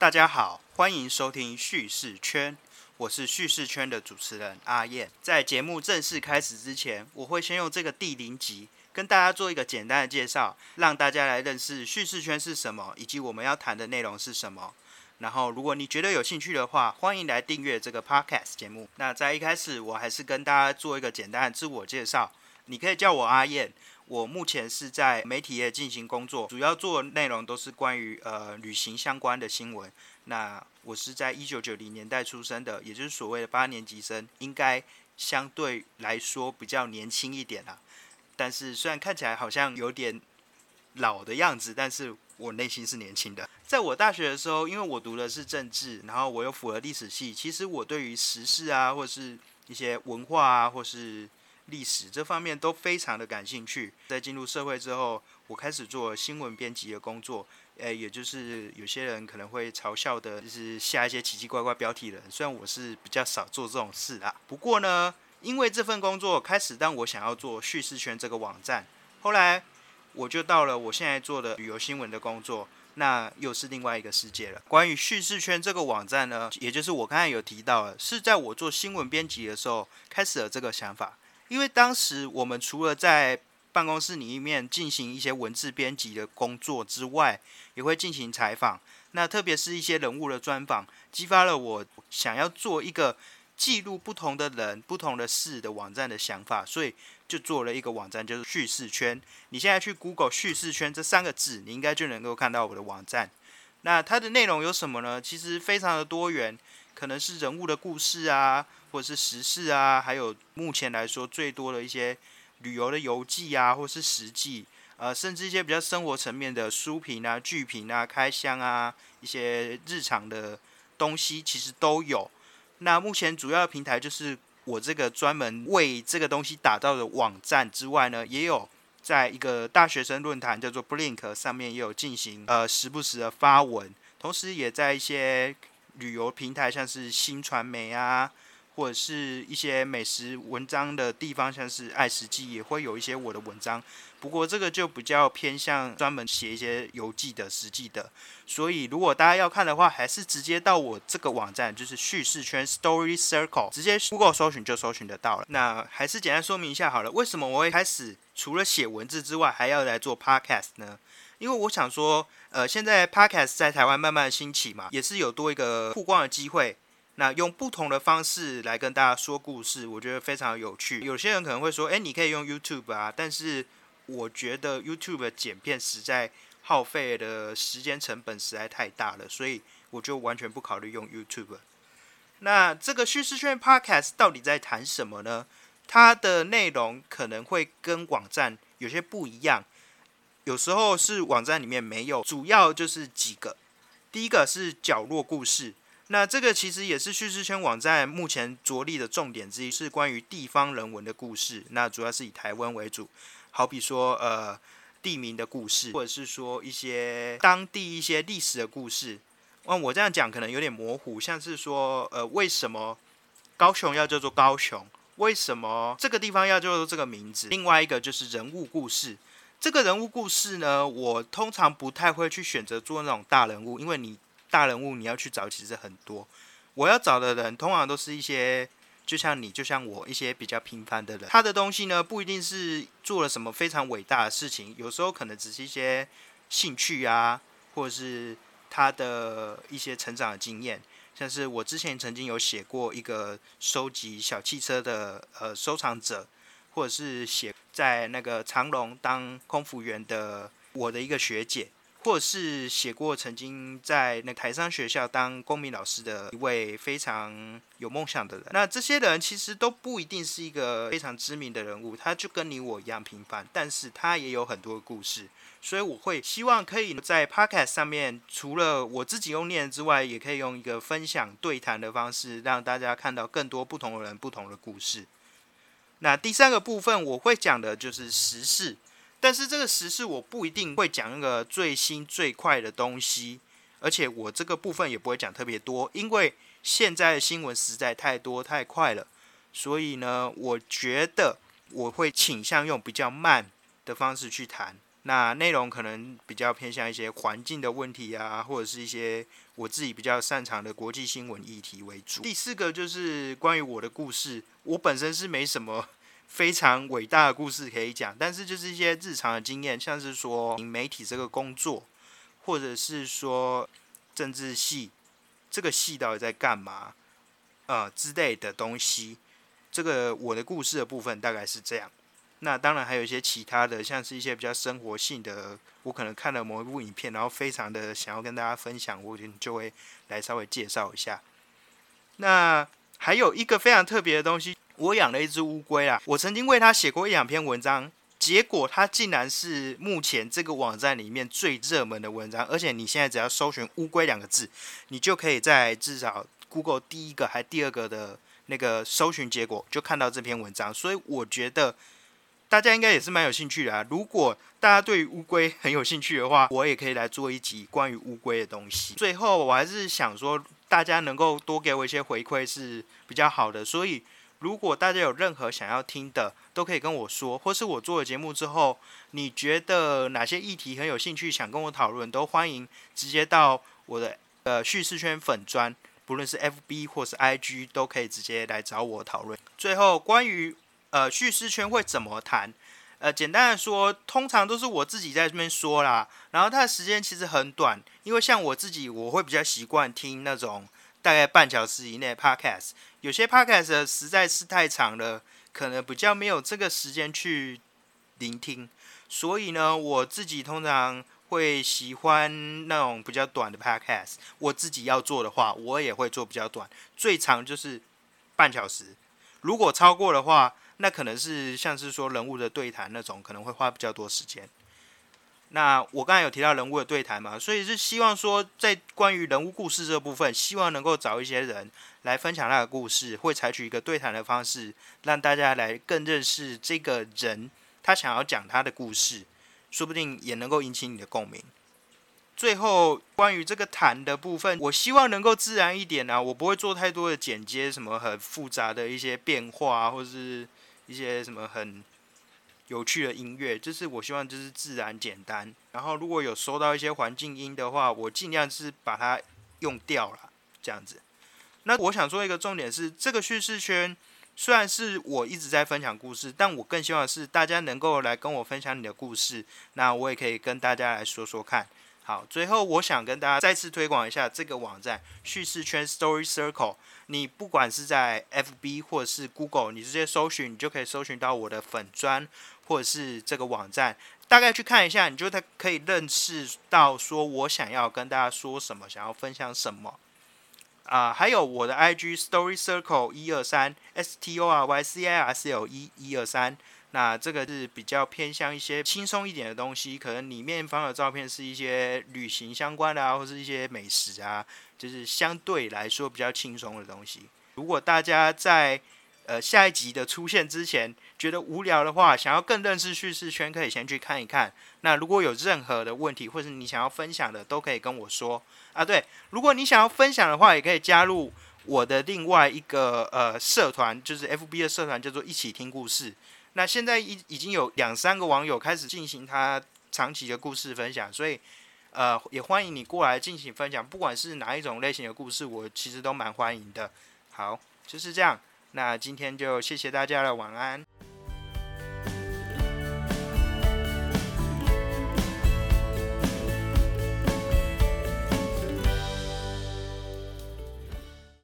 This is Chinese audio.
大家好，欢迎收听叙事圈，我是叙事圈的主持人阿燕。在节目正式开始之前，我会先用这个第零集跟大家做一个简单的介绍，让大家来认识叙事圈是什么，以及我们要谈的内容是什么。然后，如果你觉得有兴趣的话，欢迎来订阅这个 podcast 节目。那在一开始，我还是跟大家做一个简单的自我介绍。你可以叫我阿燕。我目前是在媒体业进行工作，主要做内容都是关于呃旅行相关的新闻。那我是在一九九零年代出生的，也就是所谓的八年级生，应该相对来说比较年轻一点啦。但是虽然看起来好像有点老的样子，但是我内心是年轻的。在我大学的时候，因为我读的是政治，然后我又符合历史系，其实我对于时事啊，或是一些文化啊，或是历史这方面都非常的感兴趣。在进入社会之后，我开始做新闻编辑的工作，诶，也就是有些人可能会嘲笑的，就是下一些奇奇怪怪标题的。虽然我是比较少做这种事啊，不过呢，因为这份工作开始让我想要做叙事圈这个网站，后来我就到了我现在做的旅游新闻的工作，那又是另外一个世界了。关于叙事圈这个网站呢，也就是我刚才有提到的，是在我做新闻编辑的时候开始了这个想法。因为当时我们除了在办公室里面进行一些文字编辑的工作之外，也会进行采访。那特别是一些人物的专访，激发了我想要做一个记录不同的人、不同的事的网站的想法，所以就做了一个网站，就是叙事圈。你现在去 Google 叙事圈这三个字，你应该就能够看到我的网站。那它的内容有什么呢？其实非常的多元，可能是人物的故事啊。或者是时事啊，还有目前来说最多的一些旅游的游记啊，或是实记，呃，甚至一些比较生活层面的书评啊、剧评啊、开箱啊，一些日常的东西其实都有。那目前主要的平台就是我这个专门为这个东西打造的网站之外呢，也有在一个大学生论坛叫做 Blink 上面也有进行呃时不时的发文，同时也在一些旅游平台，像是新传媒啊。或者是一些美食文章的地方，像是爱食记也会有一些我的文章，不过这个就比较偏向专门写一些游记的实际的，所以如果大家要看的话，还是直接到我这个网站，就是叙事圈 Story Circle，直接 Google 搜寻就搜寻得到了。那还是简单说明一下好了，为什么我会开始除了写文字之外，还要来做 Podcast 呢？因为我想说，呃，现在 Podcast 在台湾慢慢兴起嘛，也是有多一个曝光的机会。那用不同的方式来跟大家说故事，我觉得非常有趣。有些人可能会说：“哎，你可以用 YouTube 啊。”但是我觉得 YouTube 的剪片实在耗费的时间成本实在太大了，所以我就完全不考虑用 YouTube。那这个叙事圈 Podcast 到底在谈什么呢？它的内容可能会跟网站有些不一样，有时候是网站里面没有。主要就是几个，第一个是角落故事。那这个其实也是叙事圈网站目前着力的重点之一，是关于地方人文的故事。那主要是以台湾为主，好比说呃地名的故事，或者是说一些当地一些历史的故事。那我这样讲可能有点模糊，像是说呃为什么高雄要叫做高雄？为什么这个地方要叫做这个名字？另外一个就是人物故事。这个人物故事呢，我通常不太会去选择做那种大人物，因为你。大人物你要去找，其实很多。我要找的人，通常都是一些就像你，就像我一些比较平凡的人。他的东西呢，不一定是做了什么非常伟大的事情，有时候可能只是一些兴趣啊，或者是他的一些成长的经验。像是我之前曾经有写过一个收集小汽车的呃收藏者，或者是写在那个长隆当空服员的我的一个学姐。或是写过曾经在那台商学校当公民老师的一位非常有梦想的人，那这些人其实都不一定是一个非常知名的人物，他就跟你我一样平凡，但是他也有很多故事，所以我会希望可以在 podcast 上面，除了我自己用念之外，也可以用一个分享对谈的方式，让大家看到更多不同的人、不同的故事。那第三个部分我会讲的就是时事。但是这个时事我不一定会讲那个最新最快的东西，而且我这个部分也不会讲特别多，因为现在的新闻实在太多太快了，所以呢，我觉得我会倾向用比较慢的方式去谈。那内容可能比较偏向一些环境的问题啊，或者是一些我自己比较擅长的国际新闻议题为主。第四个就是关于我的故事，我本身是没什么非常伟大的故事可以讲，但是就是一些日常的经验，像是说媒体这个工作，或者是说政治系这个系到底在干嘛，呃之类的东西。这个我的故事的部分大概是这样。那当然还有一些其他的，像是一些比较生活性的，我可能看了某一部影片，然后非常的想要跟大家分享，我就会来稍微介绍一下。那还有一个非常特别的东西，我养了一只乌龟啊，我曾经为它写过一两篇文章，结果它竟然是目前这个网站里面最热门的文章，而且你现在只要搜寻“乌龟”两个字，你就可以在至少 Google 第一个还第二个的那个搜寻结果就看到这篇文章，所以我觉得。大家应该也是蛮有兴趣的啊！如果大家对于乌龟很有兴趣的话，我也可以来做一集关于乌龟的东西。最后，我还是想说，大家能够多给我一些回馈是比较好的。所以，如果大家有任何想要听的，都可以跟我说，或是我做了节目之后，你觉得哪些议题很有兴趣，想跟我讨论，都欢迎直接到我的呃叙事圈粉砖，不论是 FB 或是 IG，都可以直接来找我讨论。最后，关于呃，叙事圈会怎么谈？呃，简单的说，通常都是我自己在这边说啦。然后它的时间其实很短，因为像我自己，我会比较习惯听那种大概半小时以内 podcast。有些 podcast 实在是太长了，可能比较没有这个时间去聆听。所以呢，我自己通常会喜欢那种比较短的 podcast。我自己要做的话，我也会做比较短，最长就是半小时。如果超过的话，那可能是像是说人物的对谈那种，可能会花比较多时间。那我刚才有提到人物的对谈嘛，所以是希望说，在关于人物故事这部分，希望能够找一些人来分享他的故事，会采取一个对谈的方式，让大家来更认识这个人，他想要讲他的故事，说不定也能够引起你的共鸣。最后，关于这个谈的部分，我希望能够自然一点啊，我不会做太多的剪接，什么很复杂的一些变化，或者是一些什么很有趣的音乐，就是我希望就是自然简单。然后如果有收到一些环境音的话，我尽量是把它用掉了，这样子。那我想说一个重点是，这个叙事圈虽然是我一直在分享故事，但我更希望是大家能够来跟我分享你的故事，那我也可以跟大家来说说看。好，最后我想跟大家再次推广一下这个网站叙事圈 Story Circle。你不管是在 FB 或是 Google，你直接搜寻，你就可以搜寻到我的粉砖或者是这个网站。大概去看一下，你就他可以认识到说我想要跟大家说什么，想要分享什么。啊，还有我的 IG Story Circle 一二三 S T O R Y C I R C L 一一二三。那这个是比较偏向一些轻松一点的东西，可能里面放的照片是一些旅行相关的啊，或是一些美食啊，就是相对来说比较轻松的东西。如果大家在呃下一集的出现之前觉得无聊的话，想要更认识叙事圈，可以先去看一看。那如果有任何的问题，或是你想要分享的，都可以跟我说啊。对，如果你想要分享的话，也可以加入我的另外一个呃社团，就是 FB 的社团，叫做一起听故事。那现在已已经有两三个网友开始进行他长期的故事分享，所以呃也欢迎你过来进行分享，不管是哪一种类型的故事，我其实都蛮欢迎的。好，就是这样，那今天就谢谢大家了，晚安。